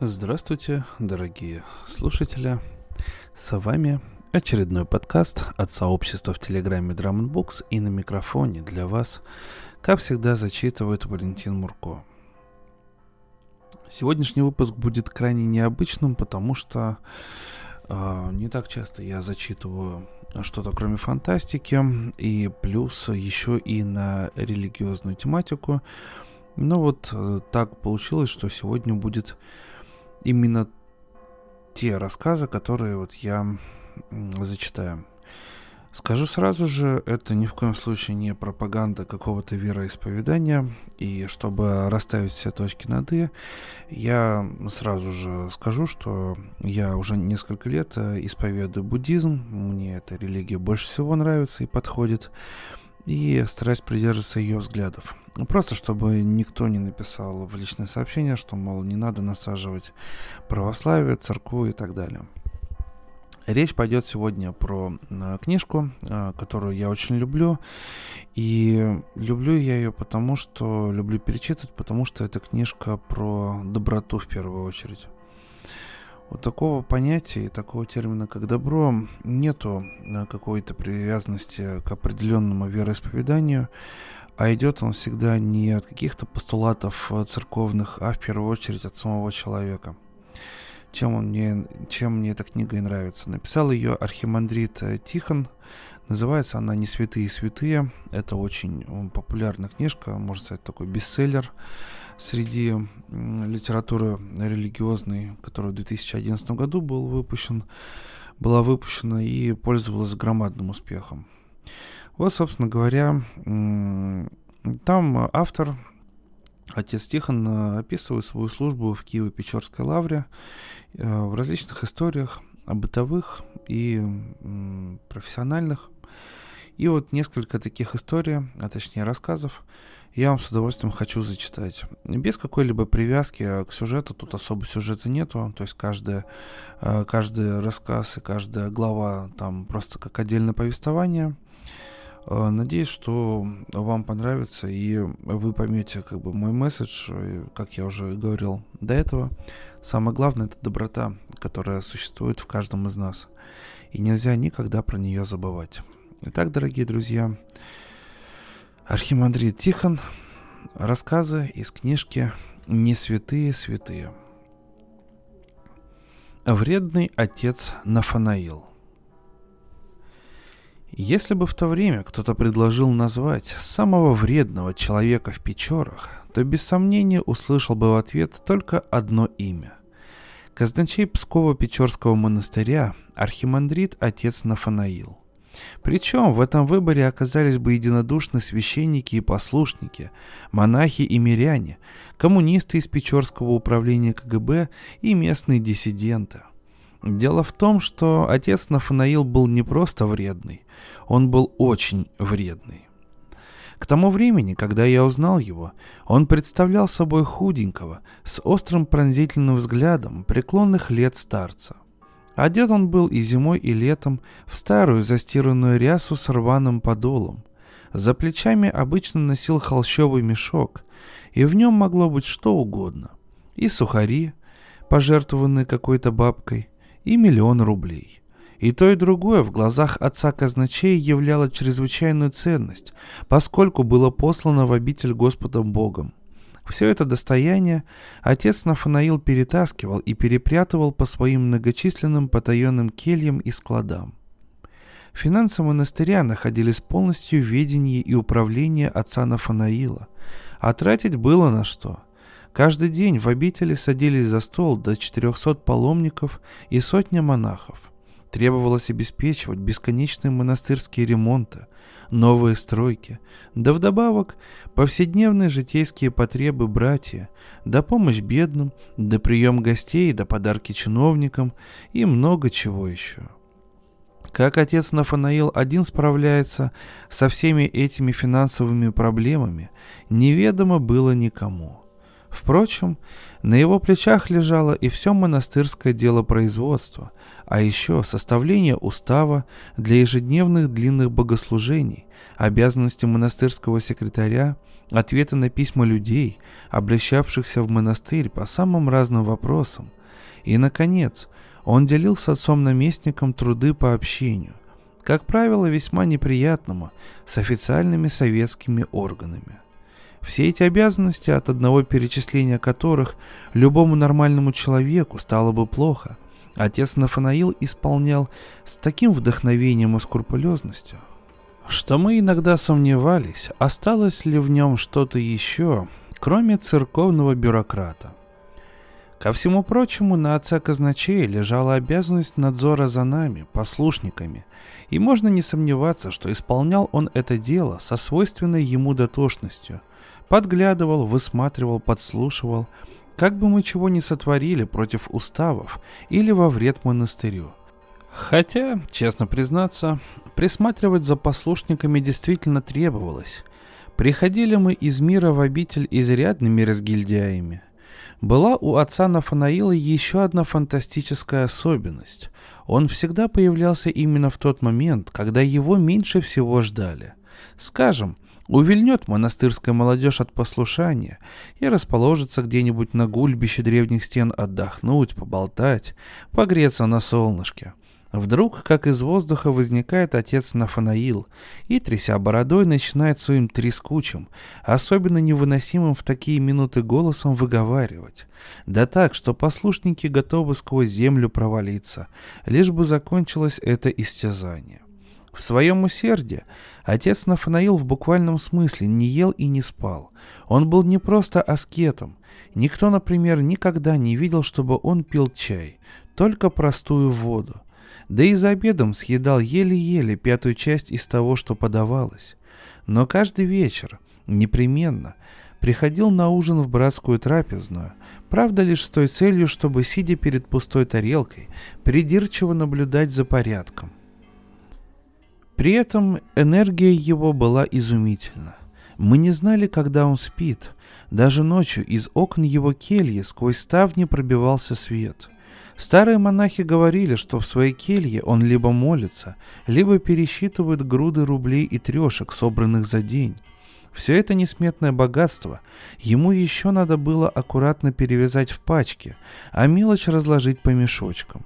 Здравствуйте, дорогие слушатели. С вами очередной подкаст от сообщества в Телеграме Drum Books и на микрофоне для вас, как всегда, зачитывает Валентин Мурко. Сегодняшний выпуск будет крайне необычным, потому что э, не так часто я зачитываю что-то кроме фантастики, и плюс еще и на религиозную тематику. Но вот э, так получилось, что сегодня будет именно те рассказы, которые вот я зачитаю. Скажу сразу же, это ни в коем случае не пропаганда какого-то вероисповедания, и чтобы расставить все точки над «и», я сразу же скажу, что я уже несколько лет э, исповедую буддизм, мне эта религия больше всего нравится и подходит, и стараюсь придерживаться ее взглядов. Просто чтобы никто не написал в личное сообщение, что, мол, не надо насаживать православие, церкву и так далее. Речь пойдет сегодня про книжку, э, которую я очень люблю. И люблю я ее потому, что люблю перечитывать, потому что это книжка про доброту в первую очередь. Вот такого понятия и такого термина, как добро, нету э, какой-то привязанности к определенному вероисповеданию, а идет он всегда не от каких-то постулатов церковных, а в первую очередь от самого человека – чем, он мне, чем мне эта книга и нравится. Написал ее архимандрит э, Тихон. Называется она «Не святые святые». Это очень популярная книжка, можно сказать, такой бестселлер среди литературы религиозной, который в 2011 году был выпущен, была выпущена и пользовалась громадным успехом. Вот, собственно говоря, там автор Отец Тихон э, описывает свою службу в Киево-Печорской лавре э, в различных историях, бытовых и профессиональных. И вот несколько таких историй, а точнее рассказов, я вам с удовольствием хочу зачитать. Без какой-либо привязки к сюжету, тут особо сюжета нету, то есть каждая, э, каждый рассказ и каждая глава там просто как отдельное повествование – Э, надеюсь, что вам понравится и вы поймете как бы мой месседж, как я уже говорил до этого. Самое главное это доброта, которая существует в каждом из нас. И нельзя никогда про нее забывать. Итак, дорогие друзья, Архимандрит Тихон, рассказы из книжки «Не святые святые». Вредный отец Нафанаил. Если бы в то время кто-то предложил назвать самого вредного человека в Печорах, то без сомнения услышал бы в ответ только одно имя. Казначей Пскова-Печорского монастыря, архимандрит отец Нафанаил. Причем в этом выборе оказались бы единодушны священники и послушники, монахи и миряне, коммунисты из Печорского управления КГБ и местные диссиденты. Дело в том, что отец Нафанаил был не просто вредный, он был очень вредный. К тому времени, когда я узнал его, он представлял собой худенького, с острым пронзительным взглядом преклонных лет старца. Одет он был и зимой, и летом в старую застиранную рясу с рваным подолом. За плечами обычно носил холщовый мешок, и в нем могло быть что угодно. И сухари, пожертвованные какой-то бабкой, и миллион рублей. И то, и другое в глазах отца казначей являло чрезвычайную ценность, поскольку было послано в обитель Господом Богом. Все это достояние отец Нафанаил перетаскивал и перепрятывал по своим многочисленным потаенным кельям и складам. Финансы монастыря находились полностью в ведении и управлении отца Нафанаила, а тратить было на что – Каждый день в обители садились за стол до 400 паломников и сотня монахов. Требовалось обеспечивать бесконечные монастырские ремонты, новые стройки, да вдобавок повседневные житейские потребы братья, да помощь бедным, да прием гостей, да подарки чиновникам и много чего еще. Как отец Нафанаил один справляется со всеми этими финансовыми проблемами, неведомо было никому – Впрочем, на его плечах лежало и все монастырское дело производства, а еще составление устава для ежедневных длинных богослужений, обязанности монастырского секретаря, ответы на письма людей, обращавшихся в монастырь по самым разным вопросам. И, наконец, он делил с отцом-наместником труды по общению, как правило, весьма неприятному, с официальными советскими органами. Все эти обязанности, от одного перечисления которых любому нормальному человеку стало бы плохо, отец Нафанаил исполнял с таким вдохновением и скрупулезностью, что мы иногда сомневались, осталось ли в нем что-то еще, кроме церковного бюрократа. Ко всему прочему, на отца казначея лежала обязанность надзора за нами, послушниками, и можно не сомневаться, что исполнял он это дело со свойственной ему дотошностью. Подглядывал, высматривал, подслушивал, как бы мы чего не сотворили против уставов или во вред монастырю. Хотя, честно признаться, присматривать за послушниками действительно требовалось. Приходили мы из мира в обитель изрядными разгильдяями. Была у отца Нафанаила еще одна фантастическая особенность. Он всегда появлялся именно в тот момент, когда его меньше всего ждали. Скажем, увильнет монастырская молодежь от послушания и расположится где-нибудь на гульбище древних стен отдохнуть, поболтать, погреться на солнышке. Вдруг, как из воздуха, возникает отец Нафанаил и, тряся бородой, начинает своим трескучим, особенно невыносимым в такие минуты голосом выговаривать. Да так, что послушники готовы сквозь землю провалиться, лишь бы закончилось это истязание. В своем усердии отец Нафанаил в буквальном смысле не ел и не спал. Он был не просто аскетом. Никто, например, никогда не видел, чтобы он пил чай, только простую воду да и за обедом съедал еле-еле пятую часть из того, что подавалось. Но каждый вечер, непременно, приходил на ужин в братскую трапезную, правда лишь с той целью, чтобы, сидя перед пустой тарелкой, придирчиво наблюдать за порядком. При этом энергия его была изумительна. Мы не знали, когда он спит. Даже ночью из окон его кельи сквозь ставни пробивался свет — Старые монахи говорили, что в своей келье он либо молится, либо пересчитывает груды рублей и трешек, собранных за день. Все это несметное богатство ему еще надо было аккуратно перевязать в пачки, а мелочь разложить по мешочкам.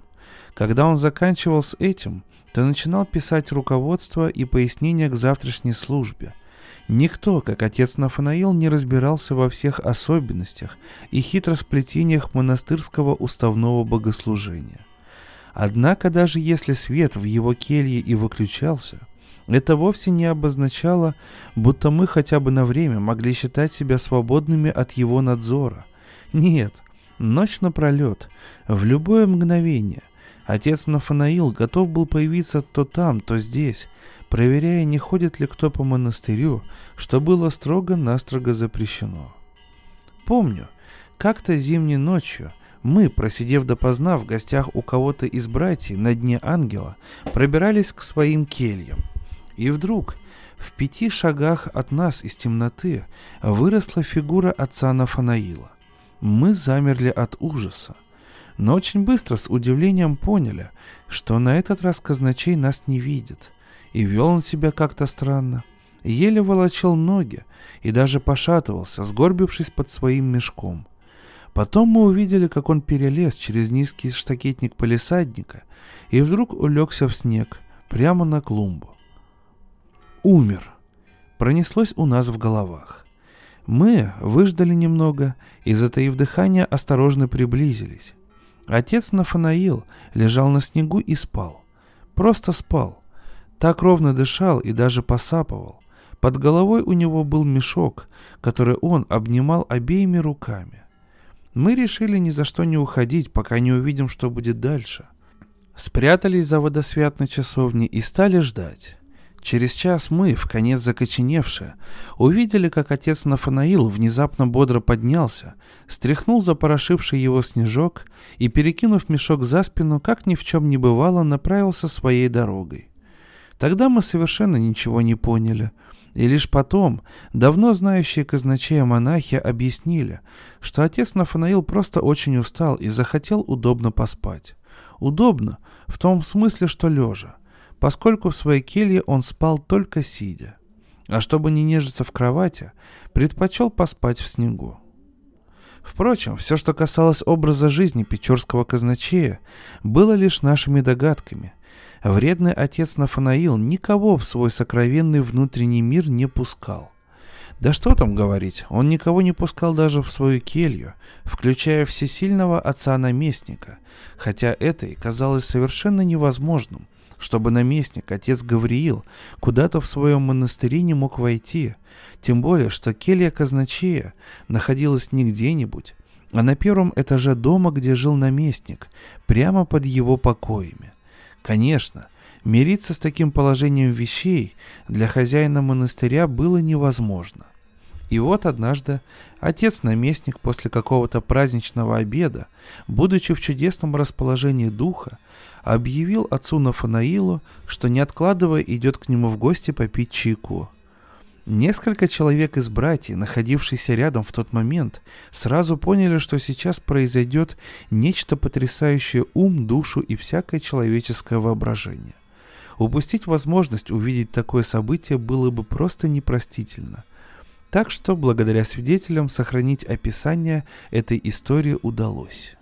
Когда он заканчивал с этим, то начинал писать руководство и пояснения к завтрашней службе – Никто, как отец Нафанаил, не разбирался во всех особенностях и хитросплетениях монастырского уставного богослужения. Однако даже если свет в его келье и выключался, это вовсе не обозначало, будто мы хотя бы на время могли считать себя свободными от его надзора. Нет, ночь напролет, в любое мгновение, отец Нафанаил готов был появиться то там, то здесь, проверяя, не ходит ли кто по монастырю, что было строго-настрого запрещено. Помню, как-то зимней ночью мы, просидев допоздна в гостях у кого-то из братьев на дне ангела, пробирались к своим кельям. И вдруг в пяти шагах от нас из темноты выросла фигура отца Нафанаила. Мы замерли от ужаса, но очень быстро с удивлением поняли, что на этот раз казначей нас не видит – и вел он себя как-то странно. Еле волочил ноги и даже пошатывался, сгорбившись под своим мешком. Потом мы увидели, как он перелез через низкий штакетник полисадника и вдруг улегся в снег, прямо на клумбу. Умер. Пронеслось у нас в головах. Мы выждали немного и, затаив дыхание, осторожно приблизились. Отец Нафанаил лежал на снегу и спал. Просто спал. Так ровно дышал и даже посапывал. Под головой у него был мешок, который он обнимал обеими руками. Мы решили ни за что не уходить, пока не увидим, что будет дальше. Спрятались за водосвятной часовней и стали ждать. Через час мы, в конец закоченевшие, увидели, как отец Нафанаил внезапно бодро поднялся, стряхнул запорошивший его снежок и, перекинув мешок за спину, как ни в чем не бывало, направился своей дорогой. Тогда мы совершенно ничего не поняли. И лишь потом давно знающие казначея монахи объяснили, что отец Нафанаил просто очень устал и захотел удобно поспать. Удобно, в том смысле, что лежа, поскольку в своей келье он спал только сидя. А чтобы не нежиться в кровати, предпочел поспать в снегу. Впрочем, все, что касалось образа жизни Печорского казначея, было лишь нашими догадками. Вредный отец Нафанаил никого в свой сокровенный внутренний мир не пускал. Да что там говорить, он никого не пускал даже в свою келью, включая всесильного отца-наместника, хотя это и казалось совершенно невозможным, чтобы наместник, отец Гавриил, куда-то в своем монастыре не мог войти, тем более, что келья казначея находилась не где-нибудь, а на первом этаже дома, где жил наместник, прямо под его покоями. Конечно, мириться с таким положением вещей для хозяина монастыря было невозможно. И вот однажды отец-наместник после какого-то праздничного обеда, будучи в чудесном расположении духа, объявил отцу Нафанаилу, что не откладывая идет к нему в гости попить чайку. Несколько человек из братьев, находившихся рядом в тот момент, сразу поняли, что сейчас произойдет нечто потрясающее ум, душу и всякое человеческое воображение. Упустить возможность увидеть такое событие было бы просто непростительно. Так что, благодаря свидетелям, сохранить описание этой истории удалось.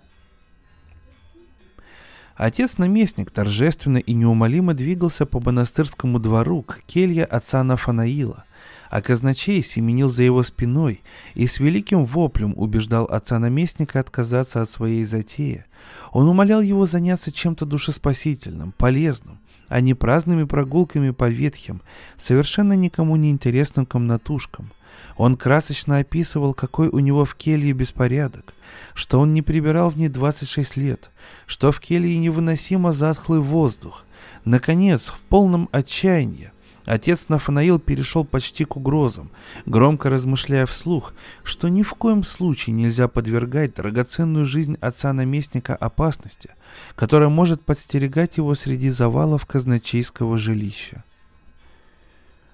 Отец-наместник торжественно и неумолимо двигался по монастырскому двору к келье отца Нафанаила, а казначей семенил за его спиной и с великим воплем убеждал отца-наместника отказаться от своей затеи. Он умолял его заняться чем-то душеспасительным, полезным, а не праздными прогулками по ветхим, совершенно никому не интересным комнатушкам – он красочно описывал, какой у него в келье беспорядок, что он не прибирал в ней 26 лет, что в келье невыносимо затхлый воздух. Наконец, в полном отчаянии, отец Нафанаил перешел почти к угрозам, громко размышляя вслух, что ни в коем случае нельзя подвергать драгоценную жизнь отца-наместника опасности, которая может подстерегать его среди завалов казначейского жилища.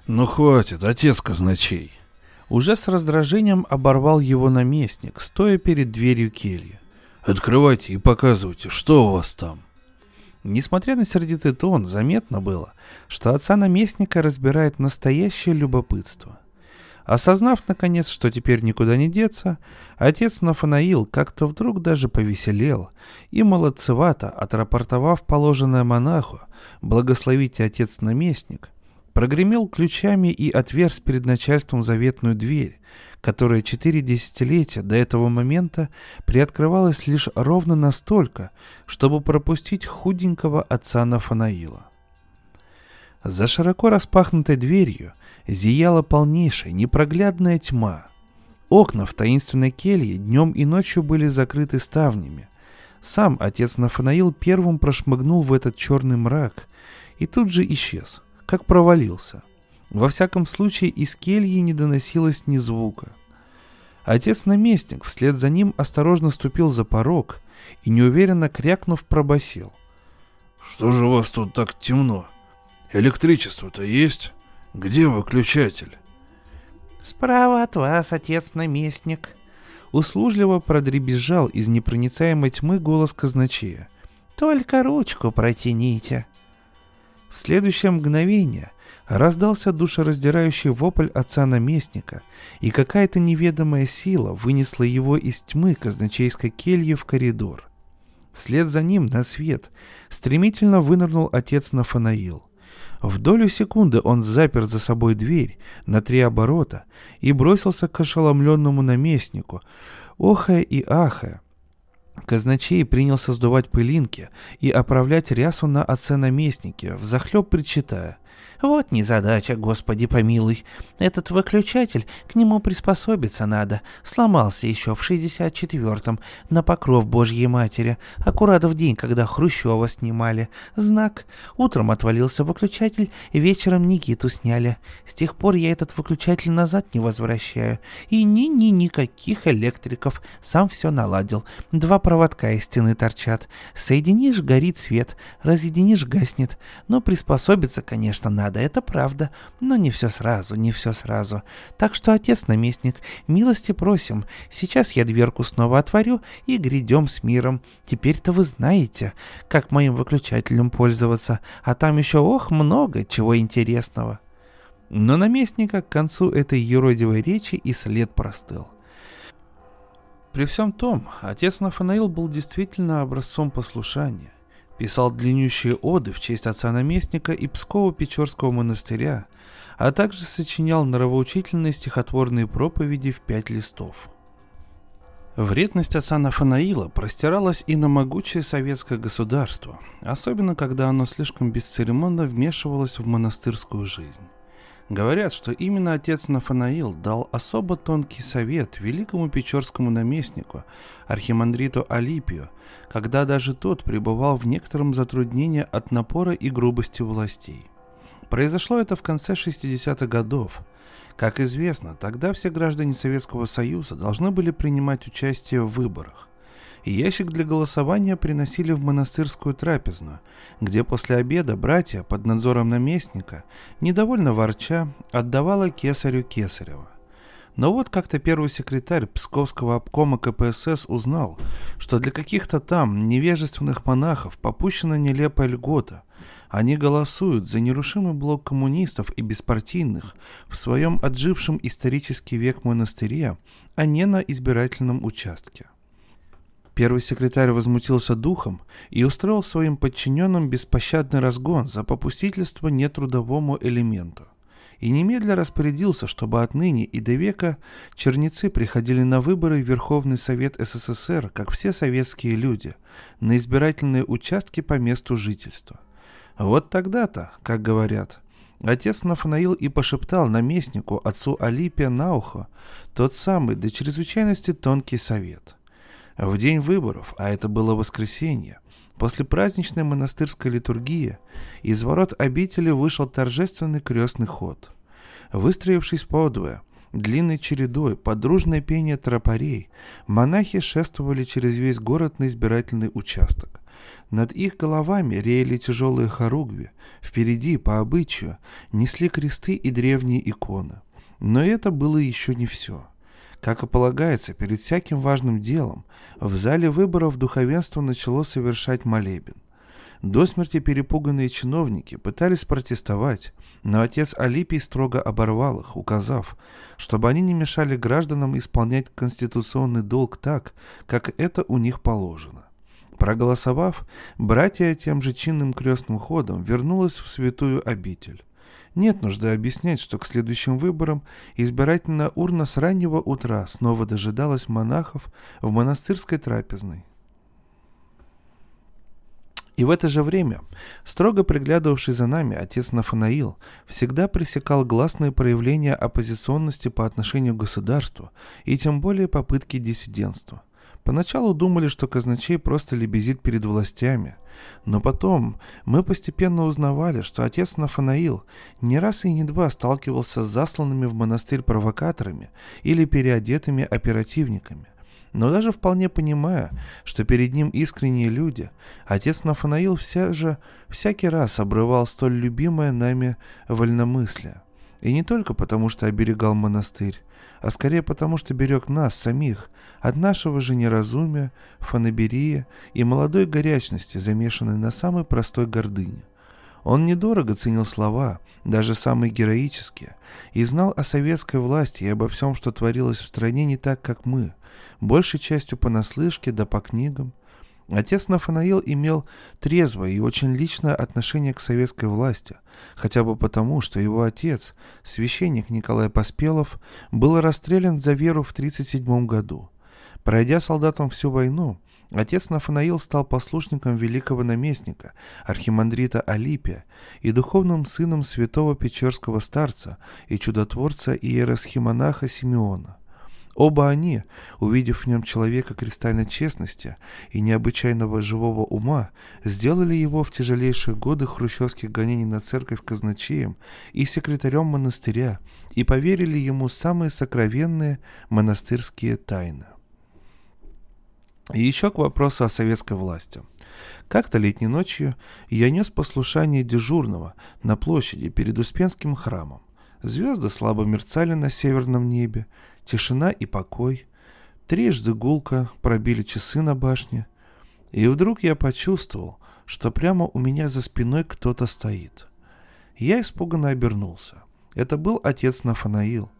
«Ну хватит, отец казначей!» Уже с раздражением оборвал его наместник, стоя перед дверью кельи. «Открывайте и показывайте, что у вас там». Несмотря на сердитый тон, заметно было, что отца наместника разбирает настоящее любопытство. Осознав, наконец, что теперь никуда не деться, отец Нафанаил как-то вдруг даже повеселел и молодцевато, отрапортовав положенное монаху, благословите отец-наместник, прогремел ключами и отверз перед начальством заветную дверь, которая четыре десятилетия до этого момента приоткрывалась лишь ровно настолько, чтобы пропустить худенького отца Нафанаила. За широко распахнутой дверью зияла полнейшая непроглядная тьма. Окна в таинственной келье днем и ночью были закрыты ставнями. Сам отец Нафанаил первым прошмыгнул в этот черный мрак и тут же исчез — как провалился. Во всяком случае, из кельи не доносилось ни звука. Отец-наместник вслед за ним осторожно ступил за порог и, неуверенно крякнув, пробасил: «Что же у вас тут так темно? Электричество-то есть? Где выключатель?» «Справа от вас, отец-наместник», услужливо продребезжал из непроницаемой тьмы голос казначея. «Только ручку протяните». В следующее мгновение раздался душераздирающий вопль отца-наместника, и какая-то неведомая сила вынесла его из тьмы казначейской кельи в коридор. Вслед за ним на свет стремительно вынырнул отец Нафанаил. В долю секунды он запер за собой дверь на три оборота и бросился к ошеломленному наместнику, охая и ахая, Казначей принялся сдувать пылинки и оправлять рясу на отце-наместнике, взахлеб причитая. Вот незадача, господи помилуй. Этот выключатель, к нему приспособиться надо. Сломался еще в 64-м, на покров Божьей Матери, аккурат в день, когда Хрущева снимали. Знак. Утром отвалился выключатель, вечером Никиту сняли. С тех пор я этот выключатель назад не возвращаю. И ни-ни никаких электриков. Сам все наладил. Два проводка из стены торчат. Соединишь — горит свет, разъединишь — гаснет. Но приспособиться, конечно, надо надо, это правда, но не все сразу, не все сразу. Так что, отец-наместник, милости просим, сейчас я дверку снова отворю и грядем с миром. Теперь-то вы знаете, как моим выключателем пользоваться, а там еще, ох, много чего интересного». Но наместника к концу этой еродивой речи и след простыл. При всем том, отец Нафанаил был действительно образцом послушания. Писал длиннющие оды в честь отца-наместника и Псково-Печорского монастыря, а также сочинял нравоучительные стихотворные проповеди в пять листов. Вредность отца Нафанаила простиралась и на могучее советское государство, особенно когда оно слишком бесцеремонно вмешивалось в монастырскую жизнь. Говорят, что именно отец Нафанаил дал особо тонкий совет великому печорскому наместнику, архимандриту Алипию, когда даже тот пребывал в некотором затруднении от напора и грубости властей. Произошло это в конце 60-х годов. Как известно, тогда все граждане Советского Союза должны были принимать участие в выборах и ящик для голосования приносили в монастырскую трапезную, где после обеда братья под надзором наместника, недовольно ворча, отдавала кесарю Кесарева. Но вот как-то первый секретарь Псковского обкома КПСС узнал, что для каких-то там невежественных монахов попущена нелепая льгота. Они голосуют за нерушимый блок коммунистов и беспартийных в своем отжившем исторический век монастыре, а не на избирательном участке. Первый секретарь возмутился духом и устроил своим подчиненным беспощадный разгон за попустительство нетрудовому элементу. И немедля распорядился, чтобы отныне и до века черницы приходили на выборы в Верховный Совет СССР, как все советские люди, на избирательные участки по месту жительства. Вот тогда-то, как говорят, Отец Нафанаил и пошептал наместнику, отцу Алипия на ухо, тот самый до чрезвычайности тонкий совет. В день выборов, а это было воскресенье, после праздничной монастырской литургии, из ворот обители вышел торжественный крестный ход. Выстроившись подвое, длинной чередой, подружное пение тропарей, монахи шествовали через весь город на избирательный участок. Над их головами реяли тяжелые хоругви, впереди, по обычаю, несли кресты и древние иконы. Но это было еще не все. Как и полагается, перед всяким важным делом в зале выборов духовенство начало совершать молебен. До смерти перепуганные чиновники пытались протестовать, но отец Алипий строго оборвал их, указав, чтобы они не мешали гражданам исполнять конституционный долг так, как это у них положено. Проголосовав, братья тем же чинным крестным ходом вернулась в святую обитель. Нет нужды объяснять, что к следующим выборам избирательная урна с раннего утра снова дожидалась монахов в монастырской трапезной. И в это же время, строго приглядывавший за нами отец Нафанаил, всегда пресекал гласные проявления оппозиционности по отношению к государству и тем более попытки диссидентства. Поначалу думали, что казначей просто лебезит перед властями – но потом мы постепенно узнавали, что отец Нафанаил не раз и не два сталкивался с засланными в монастырь провокаторами или переодетыми оперативниками. Но даже вполне понимая, что перед ним искренние люди, отец Нафанаил вся же всякий раз обрывал столь любимое нами вольномыслие. И не только потому, что оберегал монастырь, а скорее потому, что берег нас самих от нашего же неразумия, фанаберия и молодой горячности, замешанной на самой простой гордыне. Он недорого ценил слова, даже самые героические, и знал о советской власти и обо всем, что творилось в стране не так, как мы, большей частью понаслышке да по книгам, Отец Нафанаил имел трезвое и очень личное отношение к советской власти, хотя бы потому, что его отец, священник Николай Поспелов, был расстрелян за веру в 1937 году. Пройдя солдатом всю войну, отец Нафанаил стал послушником великого наместника, архимандрита Алипия, и духовным сыном святого Печерского старца и чудотворца иеросхимонаха Симеона – Оба они, увидев в нем человека кристальной честности и необычайного живого ума, сделали его в тяжелейшие годы хрущевских гонений на церковь казначеем и секретарем монастыря и поверили ему самые сокровенные монастырские тайны. И еще к вопросу о советской власти. Как-то летней ночью я нес послушание дежурного на площади перед Успенским храмом. Звезды слабо мерцали на северном небе, тишина и покой. Трижды гулко пробили часы на башне. И вдруг я почувствовал, что прямо у меня за спиной кто-то стоит. Я испуганно обернулся. Это был отец Нафанаил.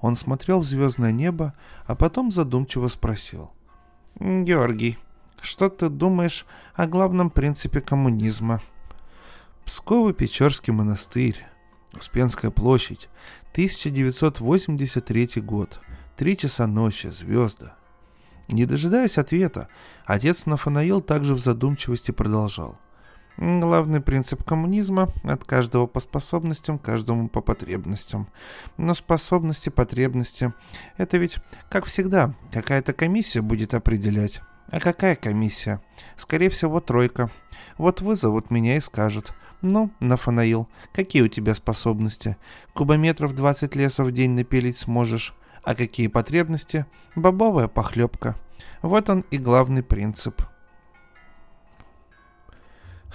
Он смотрел в звездное небо, а потом задумчиво спросил. «Георгий, что ты думаешь о главном принципе коммунизма?» Псково-Печорский монастырь, Успенская площадь, 1983 год, три часа ночи, звезды. Не дожидаясь ответа, отец Нафанаил также в задумчивости продолжал. Главный принцип коммунизма – от каждого по способностям, каждому по потребностям. Но способности, потребности – это ведь, как всегда, какая-то комиссия будет определять. А какая комиссия? Скорее всего, тройка. Вот вызовут меня и скажут. Ну, Нафанаил, какие у тебя способности? Кубометров 20 леса в день напилить сможешь. А какие потребности? Бобовая похлебка. Вот он и главный принцип –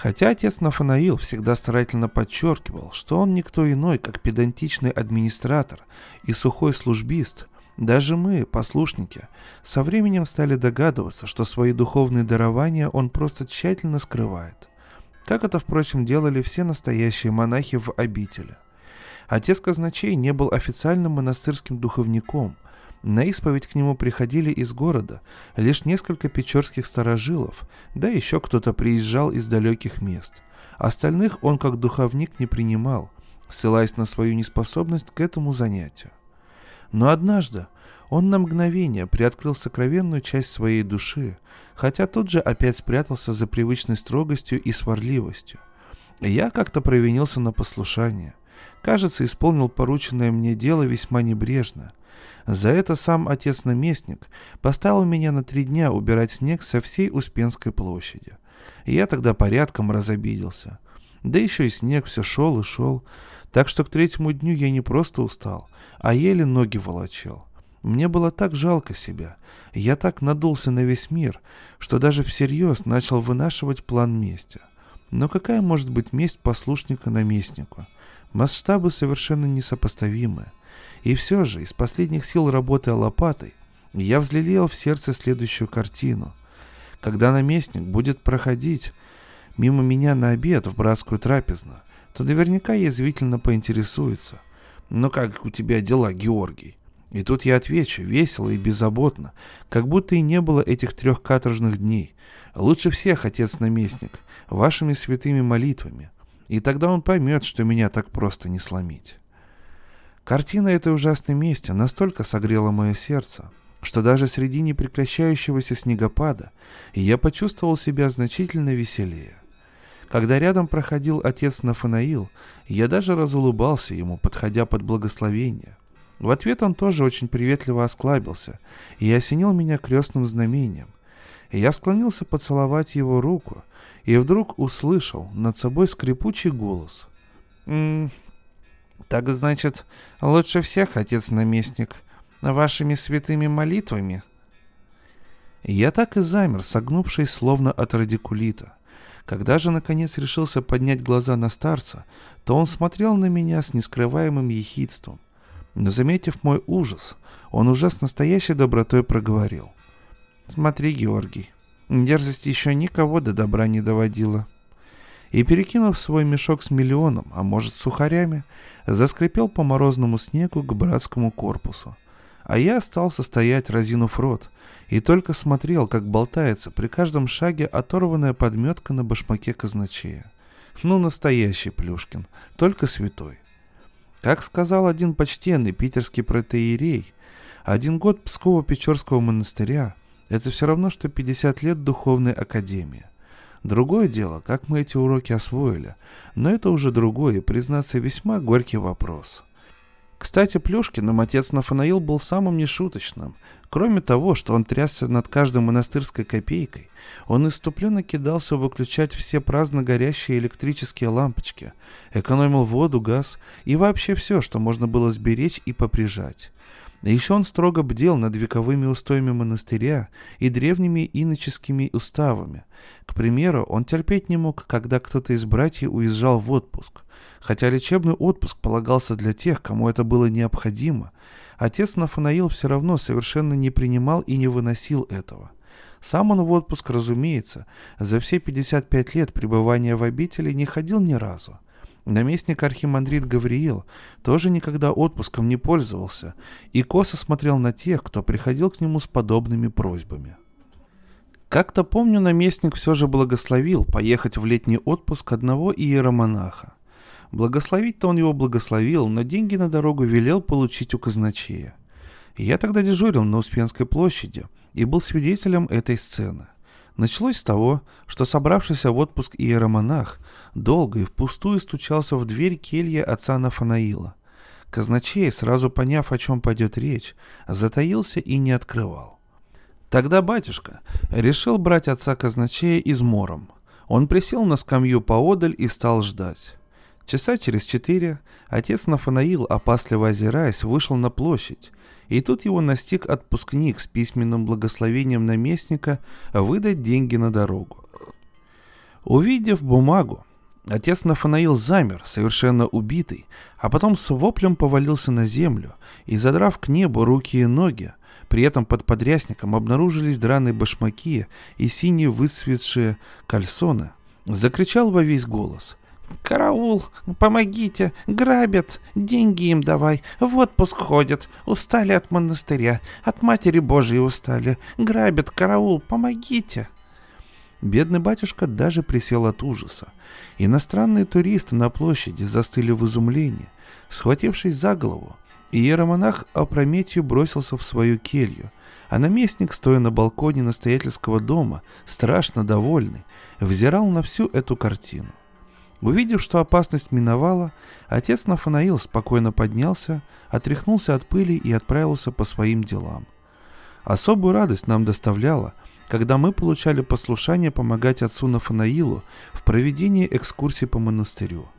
Хотя отец Нафанаил всегда старательно подчеркивал, что он никто иной, как педантичный администратор и сухой службист, даже мы, послушники, со временем стали догадываться, что свои духовные дарования он просто тщательно скрывает. Как это, впрочем, делали все настоящие монахи в обители. Отец казначей не был официальным монастырским духовником – на исповедь к нему приходили из города лишь несколько печорских старожилов, да еще кто-то приезжал из далеких мест. Остальных он как духовник не принимал, ссылаясь на свою неспособность к этому занятию. Но однажды он на мгновение приоткрыл сокровенную часть своей души, хотя тут же опять спрятался за привычной строгостью и сварливостью. Я как-то провинился на послушание. Кажется, исполнил порученное мне дело весьма небрежно – за это сам отец-наместник поставил меня на три дня убирать снег со всей Успенской площади. я тогда порядком разобиделся. Да еще и снег все шел и шел, так что к третьему дню я не просто устал, а еле ноги волочил. Мне было так жалко себя. Я так надулся на весь мир, что даже всерьез начал вынашивать план мести. Но какая может быть месть послушника наместнику? Масштабы совершенно несопоставимые. И все же, из последних сил работая лопатой, я взлелеял в сердце следующую картину. Когда наместник будет проходить мимо меня на обед в братскую трапезную, то наверняка язвительно поинтересуется. «Ну как у тебя дела, Георгий?» И тут я отвечу, весело и беззаботно, как будто и не было этих трех каторжных дней. Лучше всех, отец-наместник, вашими святыми молитвами. И тогда он поймет, что меня так просто не сломить. Картина этой ужасной мести настолько согрела мое сердце, что даже среди непрекращающегося снегопада я почувствовал себя значительно веселее. Когда рядом проходил отец Нафанаил, я даже разулыбался ему, подходя под благословение. В ответ он тоже очень приветливо осклабился и осенил меня крестным знамением. Я склонился поцеловать его руку и вдруг услышал над собой скрипучий голос. «М -м, так значит, лучше всех, отец-наместник, вашими святыми молитвами. Я так и замер, согнувшись словно от радикулита. Когда же наконец решился поднять глаза на старца, то он смотрел на меня с нескрываемым ехидством. Но заметив мой ужас, он уже с настоящей добротой проговорил. «Смотри, Георгий, дерзость еще никого до добра не доводила» и, перекинув свой мешок с миллионом, а может сухарями, заскрипел по морозному снегу к братскому корпусу. А я остался стоять, разинув рот, и только смотрел, как болтается при каждом шаге оторванная подметка на башмаке казначея. Ну, настоящий Плюшкин, только святой. Как сказал один почтенный питерский протеерей, один год Псково-Печорского монастыря – это все равно, что 50 лет духовной академии. Другое дело, как мы эти уроки освоили, но это уже другой и, признаться, весьма горький вопрос. Кстати, Плюшкиным отец Нафанаил был самым нешуточным. Кроме того, что он трясся над каждой монастырской копейкой, он иступленно кидался выключать все праздно горящие электрические лампочки, экономил воду, газ и вообще все, что можно было сберечь и поприжать. Еще он строго бдел над вековыми устоями монастыря и древними иноческими уставами. К примеру, он терпеть не мог, когда кто-то из братьев уезжал в отпуск. Хотя лечебный отпуск полагался для тех, кому это было необходимо, отец Нафанаил все равно совершенно не принимал и не выносил этого. Сам он в отпуск, разумеется, за все 55 лет пребывания в обители не ходил ни разу – Наместник архимандрит Гавриил тоже никогда отпуском не пользовался и косо смотрел на тех, кто приходил к нему с подобными просьбами. Как-то помню, наместник все же благословил поехать в летний отпуск одного иеромонаха. Благословить-то он его благословил, но деньги на дорогу велел получить у казначея. Я тогда дежурил на Успенской площади и был свидетелем этой сцены. Началось с того, что собравшийся в отпуск иеромонах долго и впустую стучался в дверь кельи отца Нафанаила. Казначей, сразу поняв, о чем пойдет речь, затаился и не открывал. Тогда батюшка решил брать отца казначея измором. Он присел на скамью поодаль и стал ждать. Часа через четыре отец Нафанаил, опасливо озираясь, вышел на площадь, и тут его настиг отпускник с письменным благословением наместника выдать деньги на дорогу. Увидев бумагу, Отец Нафанаил замер, совершенно убитый, а потом с воплем повалился на землю и, задрав к небу руки и ноги, при этом под подрясником обнаружились драные башмаки и синие выцветшие кальсоны, закричал во весь голос. «Караул! Помогите! Грабят! Деньги им давай! В отпуск ходят! Устали от монастыря! От Матери Божией устали! Грабят! Караул! Помогите!» Бедный батюшка даже присел от ужаса. Иностранные туристы на площади застыли в изумлении, схватившись за голову. Иеромонах опрометью бросился в свою келью, а наместник, стоя на балконе настоятельского дома, страшно довольный, взирал на всю эту картину. Увидев, что опасность миновала, отец Нафанаил спокойно поднялся, отряхнулся от пыли и отправился по своим делам. Особую радость нам доставляло, когда мы получали послушание помогать отцу Нафанаилу в проведении экскурсий по монастырю.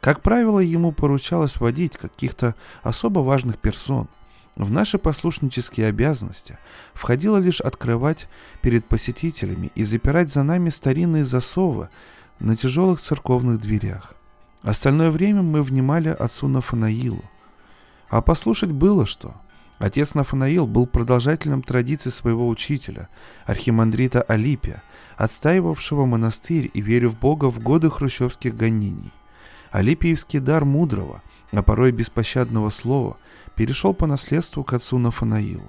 Как правило, ему поручалось водить каких-то особо важных персон. В наши послушнические обязанности входило лишь открывать перед посетителями и запирать за нами старинные засовы на тяжелых церковных дверях. Остальное время мы внимали отцу Нафанаилу. А послушать было что – Отец Нафанаил был продолжателем традиций своего учителя, архимандрита Алипия, отстаивавшего монастырь и верю в Бога в годы хрущевских гонений. Алипиевский дар мудрого, а порой беспощадного слова, перешел по наследству к отцу Нафанаилу.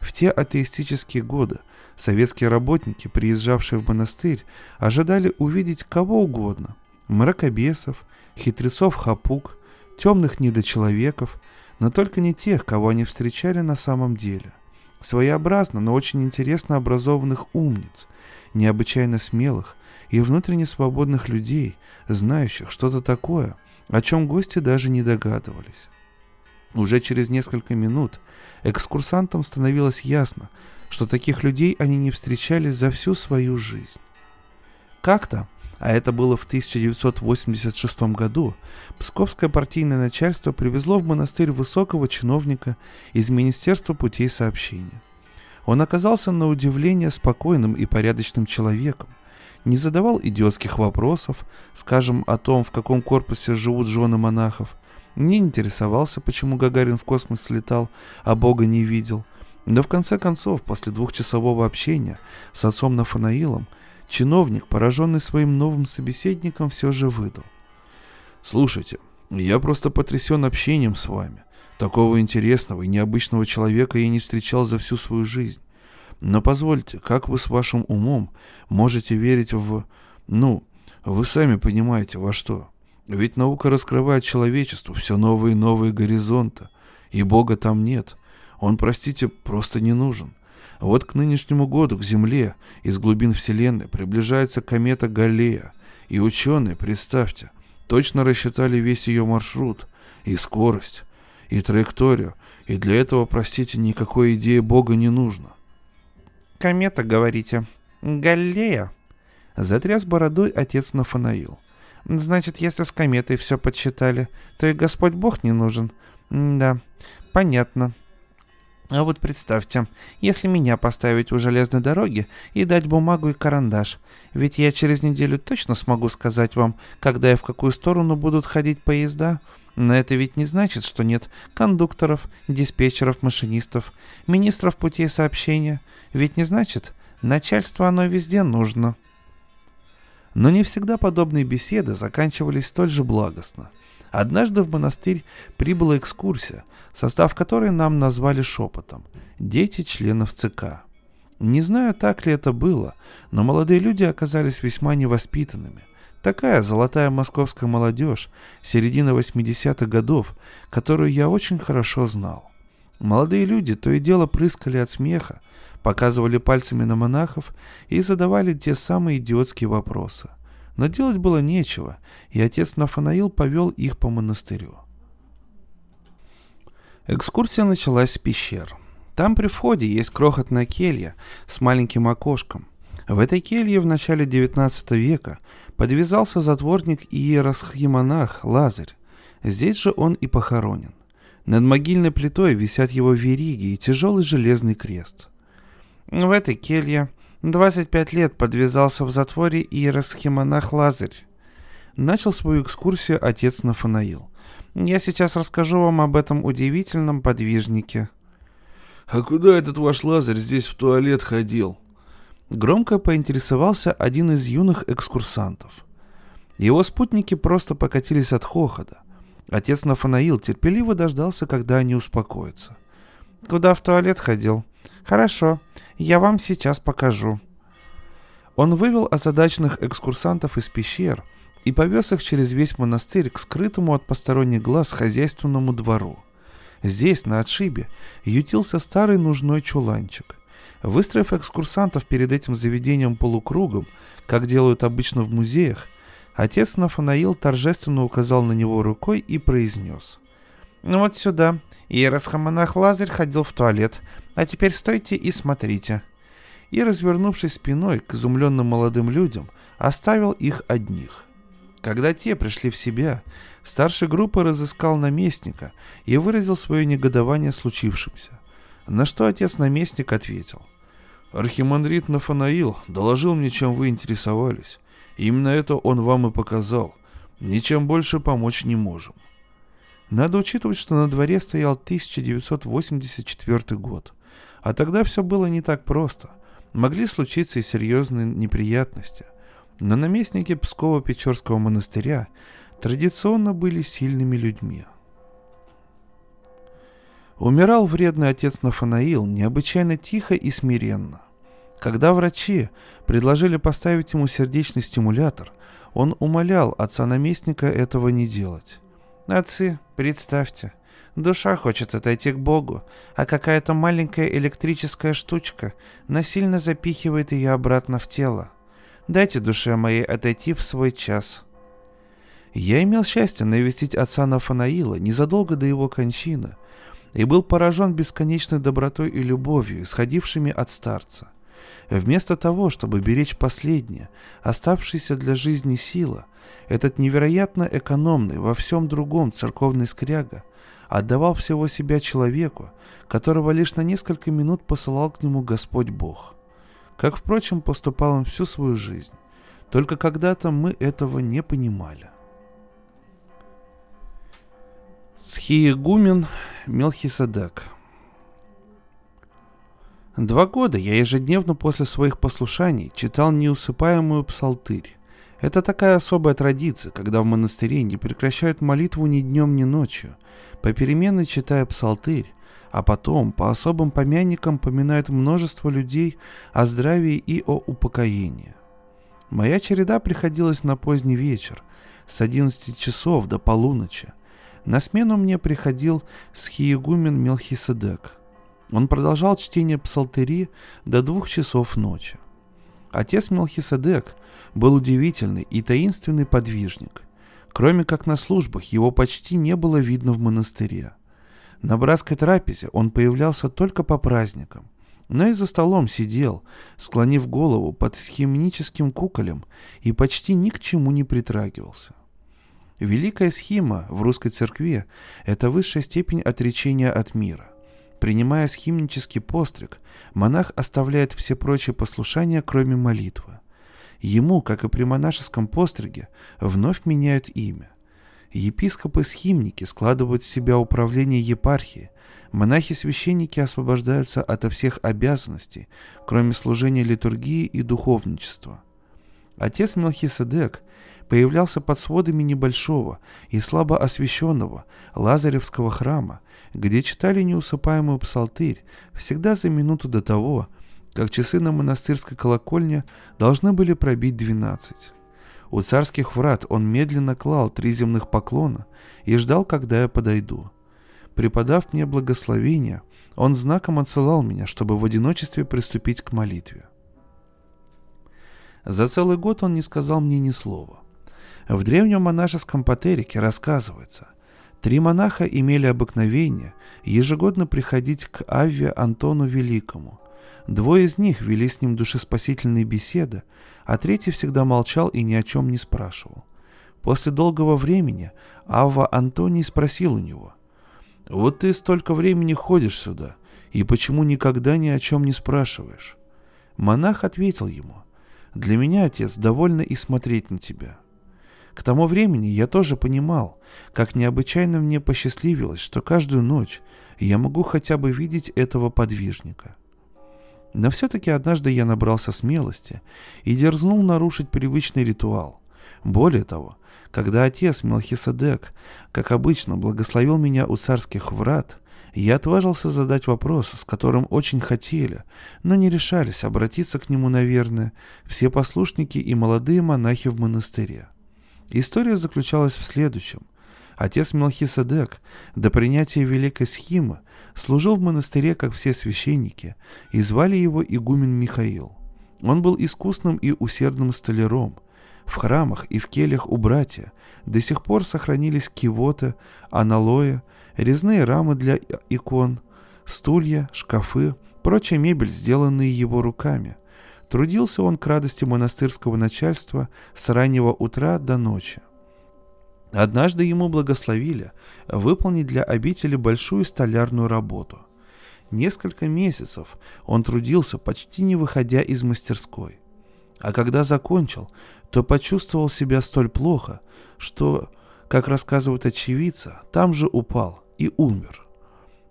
В те атеистические годы советские работники, приезжавшие в монастырь, ожидали увидеть кого угодно – мракобесов, хитрецов хапук, темных недочеловеков, но только не тех, кого они встречали на самом деле. Своеобразно, но очень интересно образованных умниц, необычайно смелых и внутренне свободных людей, знающих что-то такое, о чем гости даже не догадывались. Уже через несколько минут экскурсантам становилось ясно, что таких людей они не встречали за всю свою жизнь. Как-то а это было в 1986 году, Псковское партийное начальство привезло в монастырь высокого чиновника из Министерства путей сообщения. Он оказался на удивление спокойным и порядочным человеком, не задавал идиотских вопросов, скажем, о том, в каком корпусе живут жены монахов, не интересовался, почему Гагарин в космос летал, а Бога не видел. Но в конце концов, после двухчасового общения с отцом Нафанаилом, Чиновник, пораженный своим новым собеседником, все же выдал. «Слушайте, я просто потрясен общением с вами. Такого интересного и необычного человека я не встречал за всю свою жизнь. Но позвольте, как вы с вашим умом можете верить в... Ну, вы сами понимаете, во что? Ведь наука раскрывает человечеству все новые и новые горизонты, и Бога там нет. Он, простите, просто не нужен. Вот к нынешнему году к Земле из глубин Вселенной приближается комета Галлея, и ученые, представьте, точно рассчитали весь ее маршрут, и скорость, и траекторию, и для этого, простите, никакой идеи Бога не нужно. «Комета, говорите? Галлея?» Затряс бородой отец Нафанаил. «Значит, если с кометой все подсчитали, то и Господь Бог не нужен. да, понятно». А вот представьте, если меня поставить у железной дороги и дать бумагу и карандаш, ведь я через неделю точно смогу сказать вам, когда и в какую сторону будут ходить поезда. Но это ведь не значит, что нет кондукторов, диспетчеров, машинистов, министров путей сообщения. Ведь не значит, начальство оно везде нужно. Но не всегда подобные беседы заканчивались столь же благостно. Однажды в монастырь прибыла экскурсия, состав которой нам назвали шепотом «Дети членов ЦК». Не знаю, так ли это было, но молодые люди оказались весьма невоспитанными. Такая золотая московская молодежь середины 80-х годов, которую я очень хорошо знал. Молодые люди то и дело прыскали от смеха, показывали пальцами на монахов и задавали те самые идиотские вопросы. Но делать было нечего, и отец Нафанаил повел их по монастырю. Экскурсия началась с пещер. Там при входе есть крохотная келья с маленьким окошком. В этой келье в начале XIX века подвязался затворник и иеросхимонах Лазарь. Здесь же он и похоронен. Над могильной плитой висят его вериги и тяжелый железный крест. В этой келье 25 лет подвязался в затворе иеросхимонах Лазарь. Начал свою экскурсию отец Нафанаил. Я сейчас расскажу вам об этом удивительном подвижнике. «А куда этот ваш Лазарь здесь в туалет ходил?» Громко поинтересовался один из юных экскурсантов. Его спутники просто покатились от хохота. Отец Нафанаил терпеливо дождался, когда они успокоятся. «Куда в туалет ходил? Хорошо, я вам сейчас покажу». Он вывел озадаченных экскурсантов из пещер – и повез их через весь монастырь к скрытому от посторонних глаз хозяйственному двору. Здесь, на отшибе, ютился старый нужной чуланчик. Выстроив экскурсантов перед этим заведением полукругом, как делают обычно в музеях, отец Нафанаил торжественно указал на него рукой и произнес. «Ну вот сюда. Иеросхамонах Лазарь ходил в туалет, а теперь стойте и смотрите». И, развернувшись спиной к изумленным молодым людям, оставил их одних. Когда те пришли в себя, старший группы разыскал наместника и выразил свое негодование случившимся. На что отец наместник ответил. «Архимандрит Нафанаил доложил мне, чем вы интересовались. Именно это он вам и показал. Ничем больше помочь не можем». Надо учитывать, что на дворе стоял 1984 год. А тогда все было не так просто. Могли случиться и серьезные неприятности – но наместники Псково-Печорского монастыря традиционно были сильными людьми. Умирал вредный отец Нафанаил необычайно тихо и смиренно. Когда врачи предложили поставить ему сердечный стимулятор, он умолял отца-наместника этого не делать. «Отцы, представьте, душа хочет отойти к Богу, а какая-то маленькая электрическая штучка насильно запихивает ее обратно в тело. Дайте душе моей отойти в свой час. Я имел счастье навестить отца Нафанаила незадолго до его кончины и был поражен бесконечной добротой и любовью, исходившими от старца. Вместо того, чтобы беречь последнее, оставшееся для жизни сила, этот невероятно экономный во всем другом церковный скряга отдавал всего себя человеку, которого лишь на несколько минут посылал к нему Господь Бог как, впрочем, поступал он всю свою жизнь. Только когда-то мы этого не понимали. Схиегумен Мелхиседек Два года я ежедневно после своих послушаний читал неусыпаемую псалтырь. Это такая особая традиция, когда в монастыре не прекращают молитву ни днем, ни ночью, попеременно читая псалтырь, а потом по особым помянникам поминает множество людей о здравии и о упокоении. Моя череда приходилась на поздний вечер, с 11 часов до полуночи. На смену мне приходил схиегумен Мелхиседек. Он продолжал чтение псалтыри до двух часов ночи. Отец Мелхиседек был удивительный и таинственный подвижник. Кроме как на службах, его почти не было видно в монастыре. На братской трапезе он появлялся только по праздникам, но и за столом сидел, склонив голову под схимническим куколем и почти ни к чему не притрагивался. Великая схима в русской церкви – это высшая степень отречения от мира. Принимая схимнический постриг, монах оставляет все прочие послушания, кроме молитвы. Ему, как и при монашеском постриге, вновь меняют имя. Епископы-схимники складывают в себя управление епархии, монахи-священники освобождаются ото всех обязанностей, кроме служения литургии и духовничества. Отец Мелхиседек появлялся под сводами небольшого и слабо освещенного Лазаревского храма, где читали неусыпаемую псалтырь всегда за минуту до того, как часы на монастырской колокольне должны были пробить двенадцать. У царских врат он медленно клал три земных поклона и ждал, когда я подойду. Преподав мне благословение, он знаком отсылал меня, чтобы в одиночестве приступить к молитве. За целый год он не сказал мне ни слова. В древнем монашеском патерике рассказывается, три монаха имели обыкновение ежегодно приходить к Авве Антону Великому. Двое из них вели с ним душеспасительные беседы, а третий всегда молчал и ни о чем не спрашивал. После долгого времени Авва Антоний спросил у него, «Вот ты столько времени ходишь сюда, и почему никогда ни о чем не спрашиваешь?» Монах ответил ему, «Для меня, отец, довольно и смотреть на тебя». К тому времени я тоже понимал, как необычайно мне посчастливилось, что каждую ночь я могу хотя бы видеть этого подвижника. Но все-таки однажды я набрался смелости и дерзнул нарушить привычный ритуал. Более того, когда отец Мелхиседек, как обычно, благословил меня у царских врат, я отважился задать вопрос, с которым очень хотели, но не решались обратиться к нему, наверное, все послушники и молодые монахи в монастыре. История заключалась в следующем. Отец Мелхиседек до принятия Великой Схимы служил в монастыре, как все священники, и звали его игумен Михаил. Он был искусным и усердным столяром. В храмах и в кельях у братья до сих пор сохранились кивоты, аналоя, резные рамы для икон, стулья, шкафы, прочая мебель, сделанные его руками – Трудился он к радости монастырского начальства с раннего утра до ночи. Однажды ему благословили выполнить для обители большую столярную работу. Несколько месяцев он трудился, почти не выходя из мастерской. А когда закончил, то почувствовал себя столь плохо, что, как рассказывает очевидца, там же упал и умер.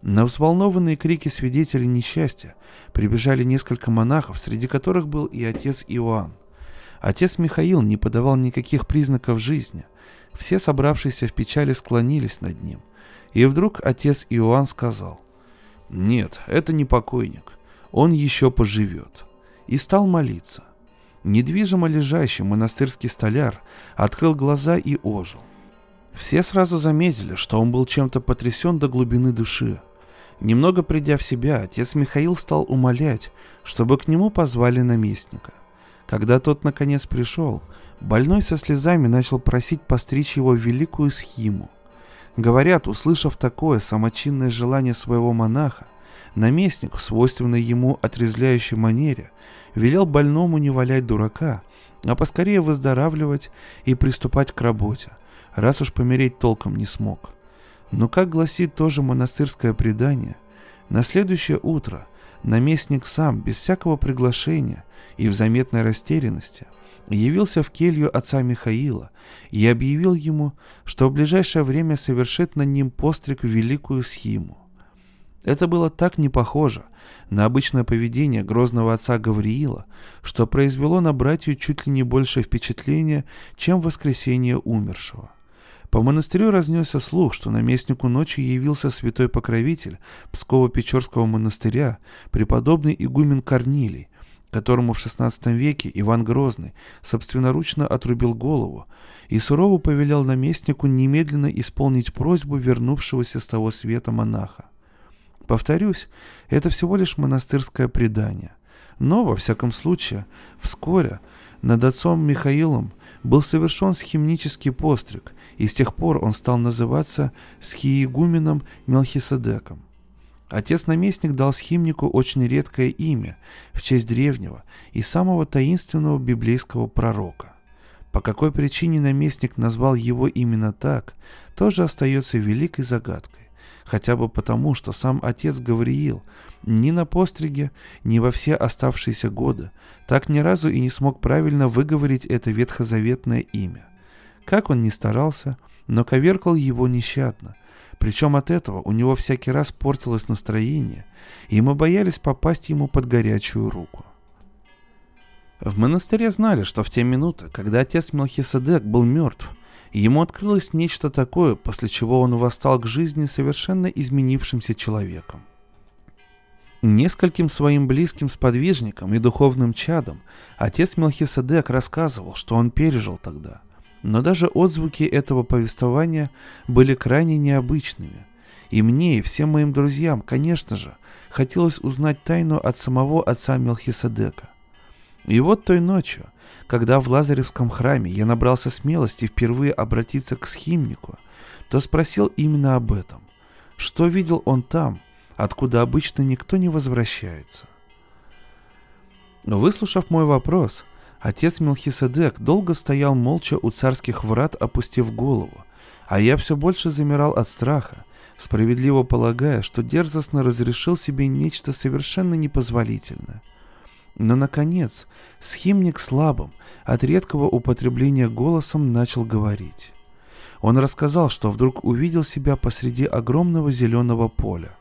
На взволнованные крики свидетелей несчастья прибежали несколько монахов, среди которых был и отец Иоанн. Отец Михаил не подавал никаких признаков жизни. Все собравшиеся в печали склонились над ним. И вдруг отец Иоанн сказал, «Нет, это не покойник, он еще поживет». И стал молиться. Недвижимо лежащий монастырский столяр открыл глаза и ожил. Все сразу заметили, что он был чем-то потрясен до глубины души. Немного придя в себя, отец Михаил стал умолять, чтобы к нему позвали наместника. Когда тот наконец пришел, больной со слезами начал просить постричь его великую схиму. Говорят, услышав такое самочинное желание своего монаха, наместник, в свойственной ему отрезвляющей манере, велел больному не валять дурака, а поскорее выздоравливать и приступать к работе, раз уж помереть толком не смог. Но, как гласит тоже монастырское предание, на следующее утро наместник сам, без всякого приглашения и в заметной растерянности, явился в келью отца Михаила и объявил ему, что в ближайшее время совершит над ним постриг в великую схиму. Это было так не похоже на обычное поведение грозного отца Гавриила, что произвело на братью чуть ли не большее впечатление, чем воскресение умершего. По монастырю разнесся слух, что наместнику ночи явился святой покровитель Псково-Печорского монастыря, преподобный игумен Корнилий, которому в XVI веке Иван Грозный собственноручно отрубил голову и сурово повелел наместнику немедленно исполнить просьбу вернувшегося с того света монаха. Повторюсь, это всего лишь монастырское предание. Но, во всяком случае, вскоре над отцом Михаилом был совершен схимнический постриг, и с тех пор он стал называться схиегуменом Мелхиседеком. Отец-наместник дал схимнику очень редкое имя в честь древнего и самого таинственного библейского пророка. По какой причине наместник назвал его именно так, тоже остается великой загадкой, хотя бы потому, что сам отец Гавриил ни на постриге, ни во все оставшиеся годы так ни разу и не смог правильно выговорить это ветхозаветное имя. Как он ни старался, но коверкал его нещадно. Причем от этого у него всякий раз портилось настроение, и мы боялись попасть ему под горячую руку. В монастыре знали, что в те минуты, когда отец Мелхиседек был мертв, ему открылось нечто такое, после чего он восстал к жизни совершенно изменившимся человеком. Нескольким своим близким сподвижникам и духовным чадам отец Мелхиседек рассказывал, что он пережил тогда. Но даже отзвуки этого повествования были крайне необычными. И мне, и всем моим друзьям, конечно же, хотелось узнать тайну от самого отца Мелхиседека. И вот той ночью, когда в Лазаревском храме я набрался смелости впервые обратиться к схимнику, то спросил именно об этом. Что видел он там, откуда обычно никто не возвращается? Выслушав мой вопрос, отец Мелхиседек долго стоял молча у царских врат, опустив голову, а я все больше замирал от страха, справедливо полагая, что дерзостно разрешил себе нечто совершенно непозволительное – но, наконец, схимник слабым, от редкого употребления голосом начал говорить. Он рассказал, что вдруг увидел себя посреди огромного зеленого поля.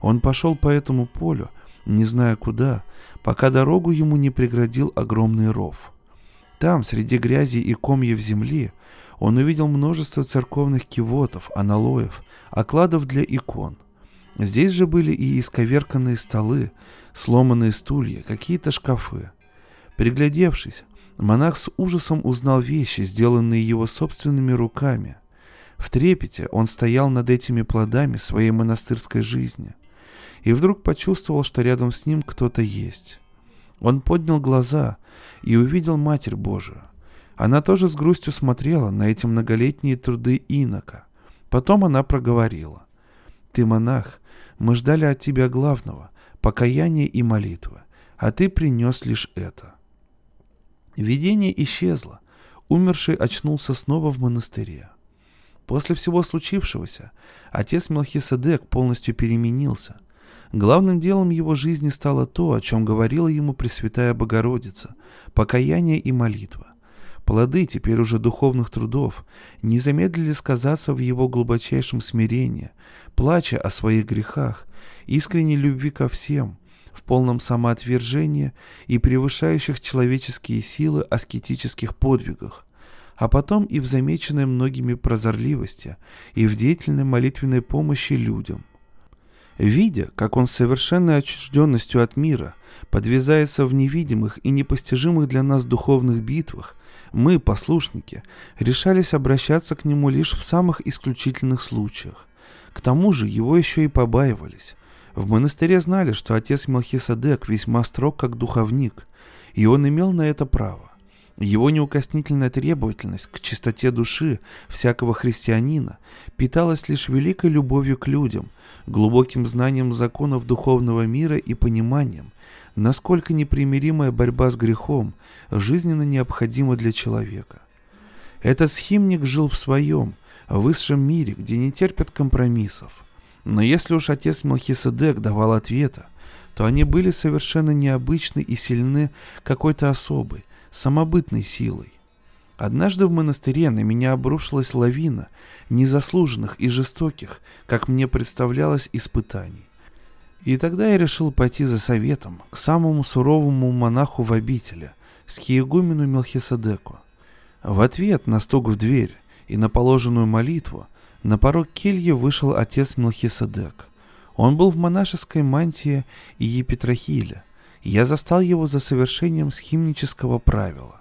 Он пошел по этому полю, не зная куда, пока дорогу ему не преградил огромный ров. Там, среди грязи и комьев земли, он увидел множество церковных кивотов, аналоев, окладов для икон. Здесь же были и исковерканные столы, сломанные стулья, какие-то шкафы. Приглядевшись, монах с ужасом узнал вещи, сделанные его собственными руками. В трепете он стоял над этими плодами своей монастырской жизни и вдруг почувствовал, что рядом с ним кто-то есть. Он поднял глаза и увидел Матерь Божию. Она тоже с грустью смотрела на эти многолетние труды инока. Потом она проговорила. «Ты монах, мы ждали от тебя главного, покаяние и молитва, а ты принес лишь это. Видение исчезло, умерший очнулся снова в монастыре. После всего случившегося отец Мелхиседек полностью переменился. Главным делом его жизни стало то, о чем говорила ему Пресвятая Богородица – покаяние и молитва. Плоды теперь уже духовных трудов не замедлили сказаться в его глубочайшем смирении, плача о своих грехах искренней любви ко всем, в полном самоотвержении и превышающих человеческие силы аскетических подвигах, а потом и в замеченной многими прозорливости и в деятельной молитвенной помощи людям. Видя, как он с совершенной отчужденностью от мира подвязается в невидимых и непостижимых для нас духовных битвах, мы, послушники, решались обращаться к нему лишь в самых исключительных случаях. К тому же его еще и побаивались, в монастыре знали, что отец Мелхиседек весьма строг как духовник, и он имел на это право. Его неукоснительная требовательность к чистоте души всякого христианина питалась лишь великой любовью к людям, глубоким знанием законов духовного мира и пониманием, насколько непримиримая борьба с грехом жизненно необходима для человека. Этот схимник жил в своем, высшем мире, где не терпят компромиссов – но если уж отец Мелхиседек давал ответа, то они были совершенно необычны и сильны какой-то особой, самобытной силой. Однажды в монастыре на меня обрушилась лавина незаслуженных и жестоких, как мне представлялось, испытаний. И тогда я решил пойти за советом к самому суровому монаху в обители, скиегумену Мелхиседеку. В ответ на стук в дверь и на положенную молитву на порог кельи вышел отец Мелхиседек. Он был в монашеской мантии и епитрахиле. Я застал его за совершением схимнического правила.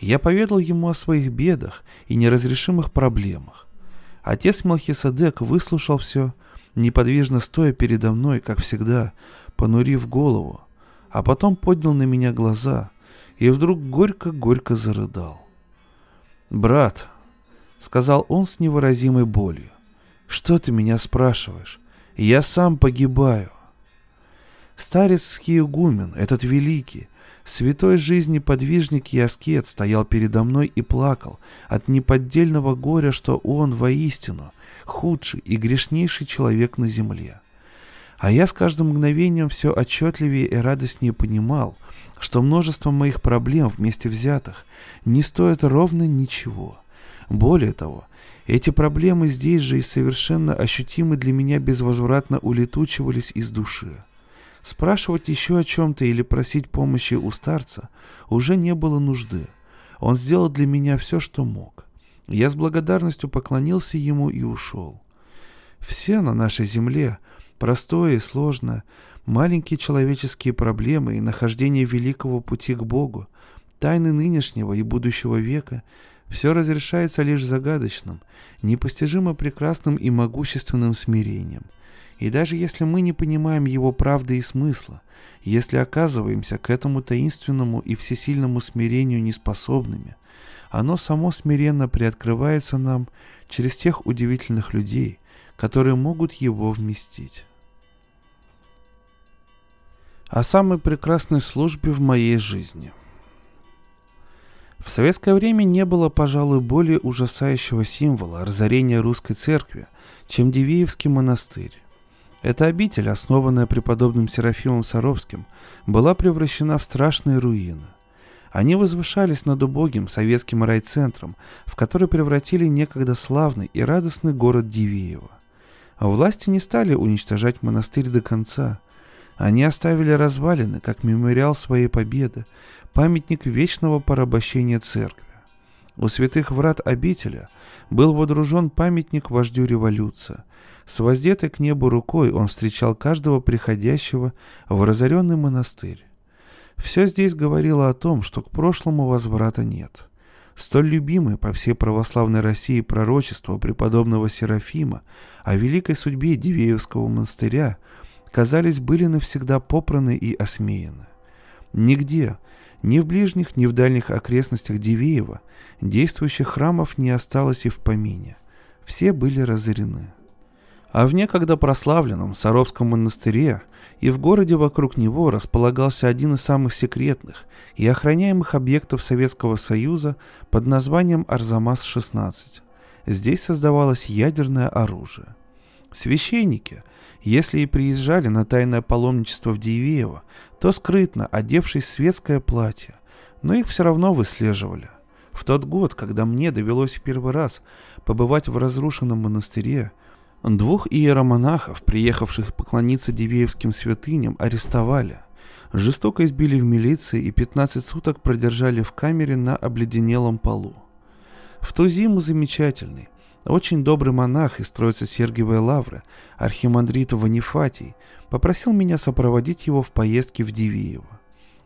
Я поведал ему о своих бедах и неразрешимых проблемах. Отец Мелхиседек выслушал все, неподвижно стоя передо мной, как всегда, понурив голову, а потом поднял на меня глаза и вдруг горько-горько зарыдал. «Брат», сказал он с невыразимой болью. «Что ты меня спрашиваешь? Я сам погибаю». Старец Схиегумен, этот великий, святой жизни подвижник и аскет стоял передо мной и плакал от неподдельного горя, что он воистину худший и грешнейший человек на земле. А я с каждым мгновением все отчетливее и радостнее понимал, что множество моих проблем вместе взятых не стоит ровно ничего. Более того, эти проблемы здесь же и совершенно ощутимы для меня безвозвратно улетучивались из души. Спрашивать еще о чем-то или просить помощи у старца уже не было нужды. Он сделал для меня все, что мог. Я с благодарностью поклонился ему и ушел. Все на нашей земле, простое и сложное, маленькие человеческие проблемы и нахождение великого пути к Богу, тайны нынешнего и будущего века — все разрешается лишь загадочным, непостижимо прекрасным и могущественным смирением. И даже если мы не понимаем его правды и смысла, если оказываемся к этому таинственному и всесильному смирению неспособными, оно само смиренно приоткрывается нам через тех удивительных людей, которые могут его вместить. О самой прекрасной службе в моей жизни. В советское время не было, пожалуй, более ужасающего символа разорения русской церкви, чем Дивеевский монастырь. Эта обитель, основанная преподобным Серафимом Саровским, была превращена в страшные руины. Они возвышались над убогим советским райцентром, в который превратили некогда славный и радостный город Дивеево. Власти не стали уничтожать монастырь до конца. Они оставили развалины, как мемориал своей победы, памятник вечного порабощения церкви. У святых врат обителя был водружен памятник вождю революции. С воздетой к небу рукой он встречал каждого приходящего в разоренный монастырь. Все здесь говорило о том, что к прошлому возврата нет. Столь любимое по всей православной России пророчество преподобного Серафима о великой судьбе Дивеевского монастыря, казались, были навсегда попраны и осмеяны. Нигде, ни в ближних, ни в дальних окрестностях Дивеева действующих храмов не осталось и в помине. Все были разорены. А в некогда прославленном Саровском монастыре и в городе вокруг него располагался один из самых секретных и охраняемых объектов Советского Союза под названием Арзамас-16. Здесь создавалось ядерное оружие. Священники, если и приезжали на тайное паломничество в Дивеево, то скрытно, одевшись в светское платье, но их все равно выслеживали. В тот год, когда мне довелось в первый раз побывать в разрушенном монастыре, Двух иеромонахов, приехавших поклониться Дивеевским святыням, арестовали. Жестоко избили в милиции и 15 суток продержали в камере на обледенелом полу. В ту зиму замечательный, очень добрый монах из Троицы Сергиевой Лавры, архимандрит Ванифатий, попросил меня сопроводить его в поездке в Дивеево.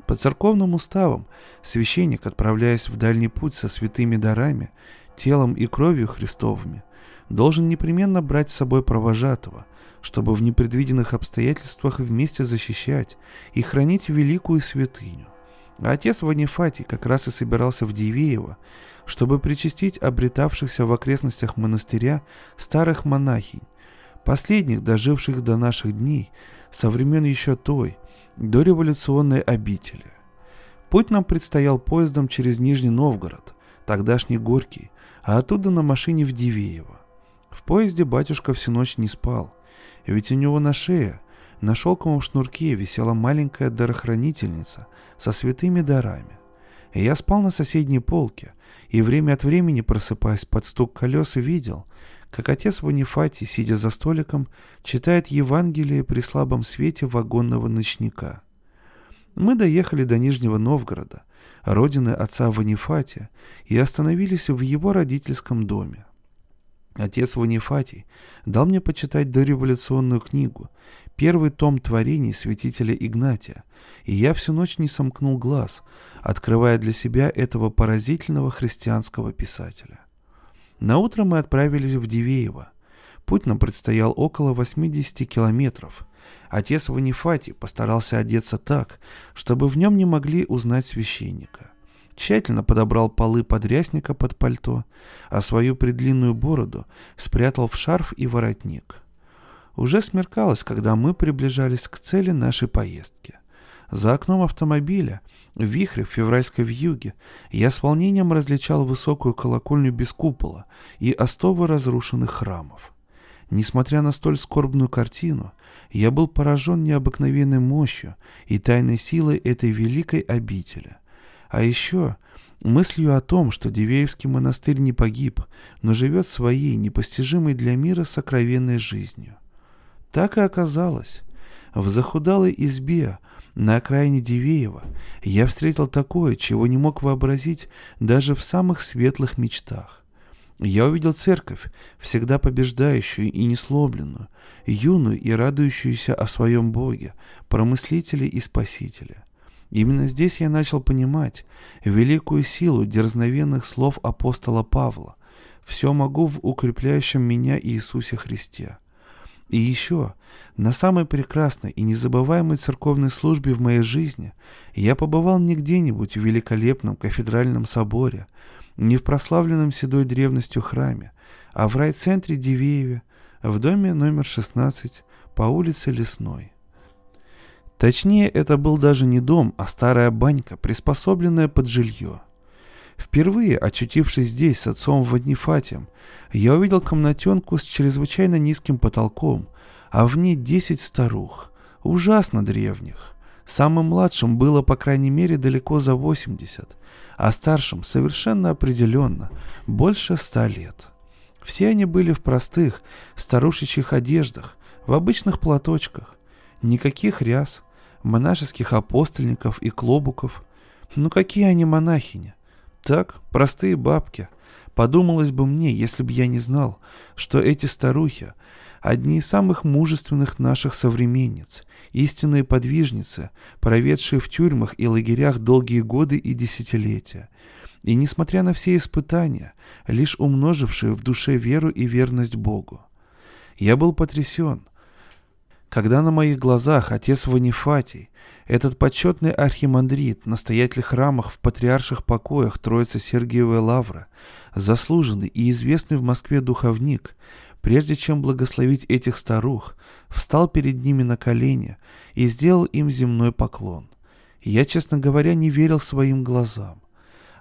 По церковным уставам священник, отправляясь в дальний путь со святыми дарами, телом и кровью Христовыми, должен непременно брать с собой провожатого, чтобы в непредвиденных обстоятельствах вместе защищать и хранить великую святыню. А отец Ванифатий как раз и собирался в Дивеево, чтобы причастить обретавшихся в окрестностях монастыря старых монахинь, последних, доживших до наших дней, со времен еще той, дореволюционной обители. Путь нам предстоял поездом через Нижний Новгород, тогдашний Горький, а оттуда на машине в Дивеево. В поезде батюшка всю ночь не спал, ведь у него на шее, на шелковом шнурке висела маленькая дарохранительница со святыми дарами. Я спал на соседней полке, и время от времени, просыпаясь под стук колес, видел, как отец Ванифатий, сидя за столиком, читает Евангелие при слабом свете вагонного ночника. Мы доехали до Нижнего Новгорода, родины отца Ванифатия, и остановились в его родительском доме. Отец Ванифатий дал мне почитать дореволюционную книгу, первый том творений святителя Игнатия, и я всю ночь не сомкнул глаз, открывая для себя этого поразительного христианского писателя. На утро мы отправились в Дивеево. Путь нам предстоял около 80 километров. Отец Ванифатий постарался одеться так, чтобы в нем не могли узнать священника тщательно подобрал полы подрясника под пальто, а свою предлинную бороду спрятал в шарф и воротник. Уже смеркалось, когда мы приближались к цели нашей поездки. За окном автомобиля, в вихре в февральской вьюге, я с волнением различал высокую колокольню без купола и остовы разрушенных храмов. Несмотря на столь скорбную картину, я был поражен необыкновенной мощью и тайной силой этой великой обители. А еще мыслью о том, что Дивеевский монастырь не погиб, но живет своей, непостижимой для мира сокровенной жизнью. Так и оказалось. В захудалой избе на окраине Дивеева я встретил такое, чего не мог вообразить даже в самых светлых мечтах. Я увидел церковь, всегда побеждающую и несломленную, юную и радующуюся о своем Боге, промыслителе и спасителе. Именно здесь я начал понимать великую силу дерзновенных слов апостола Павла «Все могу в укрепляющем меня Иисусе Христе». И еще, на самой прекрасной и незабываемой церковной службе в моей жизни я побывал не где-нибудь в великолепном кафедральном соборе, не в прославленном седой древностью храме, а в райцентре Дивееве, в доме номер 16 по улице Лесной. Точнее, это был даже не дом, а старая банька, приспособленная под жилье. Впервые, очутившись здесь с отцом Ваднифатием, я увидел комнатенку с чрезвычайно низким потолком, а в ней десять старух, ужасно древних. Самым младшим было, по крайней мере, далеко за 80, а старшим совершенно определенно больше ста лет. Все они были в простых, старушечьих одеждах, в обычных платочках. Никаких ряс, монашеских апостольников и клобуков. Ну какие они монахини? Так, простые бабки. Подумалось бы мне, если бы я не знал, что эти старухи – одни из самых мужественных наших современниц, истинные подвижницы, проведшие в тюрьмах и лагерях долгие годы и десятилетия, и, несмотря на все испытания, лишь умножившие в душе веру и верность Богу. Я был потрясен, когда на моих глазах отец Ванифатий, этот почетный архимандрит, настоятель храмах в патриарших покоях Троицы Сергиевой Лавры, заслуженный и известный в Москве духовник, прежде чем благословить этих старух, встал перед ними на колени и сделал им земной поклон. Я, честно говоря, не верил своим глазам.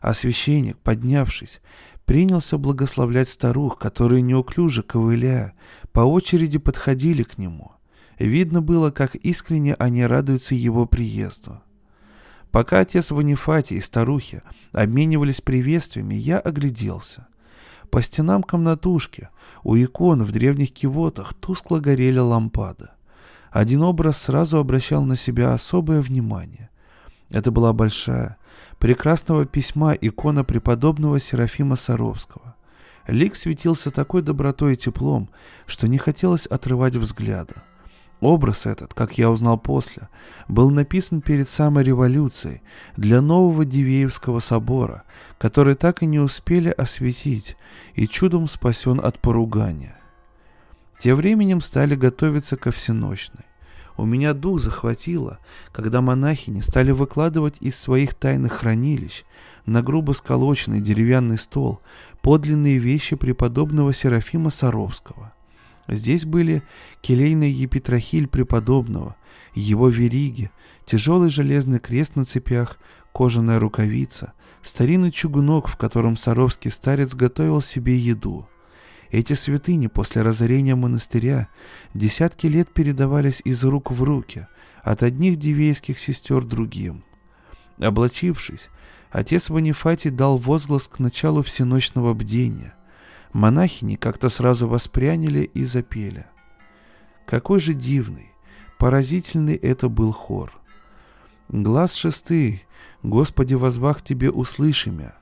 А священник, поднявшись, принялся благословлять старух, которые неуклюже ковыляя, по очереди подходили к нему. Видно было, как искренне они радуются его приезду. Пока отец Ванифатий и старухи обменивались приветствиями, я огляделся. По стенам комнатушки, у икон в древних кивотах тускло горели лампады. Один образ сразу обращал на себя особое внимание. Это была большая, прекрасного письма икона преподобного Серафима Саровского. Лик светился такой добротой и теплом, что не хотелось отрывать взгляда. Образ этот, как я узнал после, был написан перед самой революцией для нового Дивеевского собора, который так и не успели осветить и чудом спасен от поругания. Тем временем стали готовиться ко всеночной. У меня дух захватило, когда монахини стали выкладывать из своих тайных хранилищ на грубо сколоченный деревянный стол подлинные вещи преподобного Серафима Саровского. Здесь были келейный епитрахиль преподобного, его вериги, тяжелый железный крест на цепях, кожаная рукавица, старинный чугунок, в котором саровский старец готовил себе еду. Эти святыни после разорения монастыря десятки лет передавались из рук в руки, от одних дивейских сестер другим. Облачившись, отец Ванифатий дал возглас к началу всеночного бдения. Монахини как-то сразу воспряняли и запели. Какой же дивный, поразительный это был хор. «Глаз шестый, Господи, возвах Тебе услышимя»,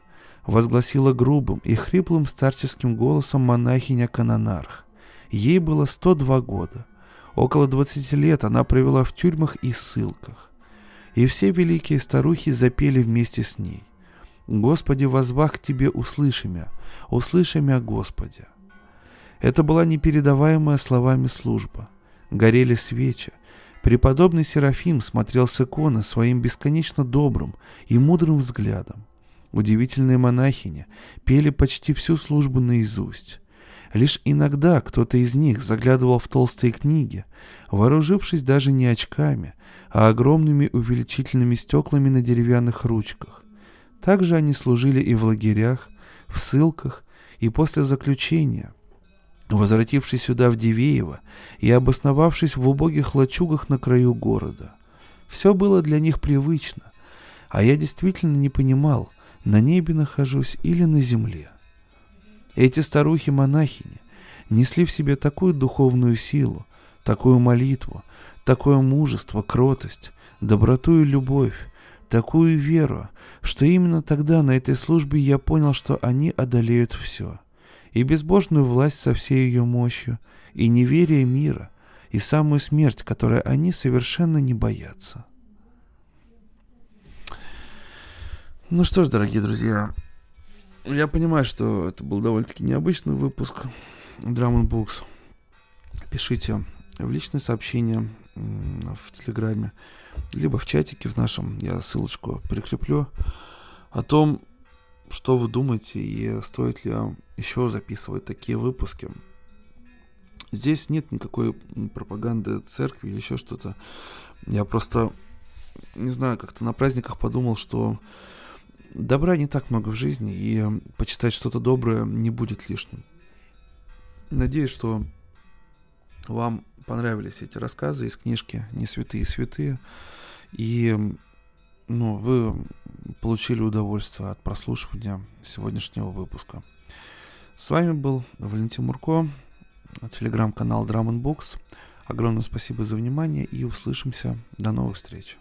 возгласила грубым и хриплым старческим голосом монахиня Канонарх. Ей было 102 года. Около 20 лет она провела в тюрьмах и ссылках. И все великие старухи запели вместе с ней. «Господи, возвах к Тебе услышимя, услышимя Господи». Это была непередаваемая словами служба. Горели свечи. Преподобный Серафим смотрел с иконы своим бесконечно добрым и мудрым взглядом. Удивительные монахини пели почти всю службу наизусть. Лишь иногда кто-то из них заглядывал в толстые книги, вооружившись даже не очками, а огромными увеличительными стеклами на деревянных ручках. Также они служили и в лагерях, в ссылках, и после заключения. возвратившись сюда в Дивеево и обосновавшись в убогих лачугах на краю города. Все было для них привычно, а я действительно не понимал, на небе нахожусь или на земле. Эти старухи-монахини несли в себе такую духовную силу, такую молитву, такое мужество, кротость, доброту и любовь, такую веру, что именно тогда на этой службе я понял, что они одолеют все. И безбожную власть со всей ее мощью, и неверие мира, и самую смерть, которой они совершенно не боятся. Ну что ж, дорогие друзья, я понимаю, что это был довольно-таки необычный выпуск Drum Books. Пишите в личные сообщения в Телеграме, либо в чатике в нашем, я ссылочку прикреплю, о том, что вы думаете и стоит ли еще записывать такие выпуски. Здесь нет никакой пропаганды церкви или еще что-то. Я просто, не знаю, как-то на праздниках подумал, что добра не так много в жизни, и почитать что-то доброе не будет лишним. Надеюсь, что вам понравились эти рассказы из книжки «Не святые святые», и ну, вы получили удовольствие от прослушивания сегодняшнего выпуска. С вами был Валентин Мурко, телеграм-канал Drum Books. Огромное спасибо за внимание и услышимся. До новых встреч.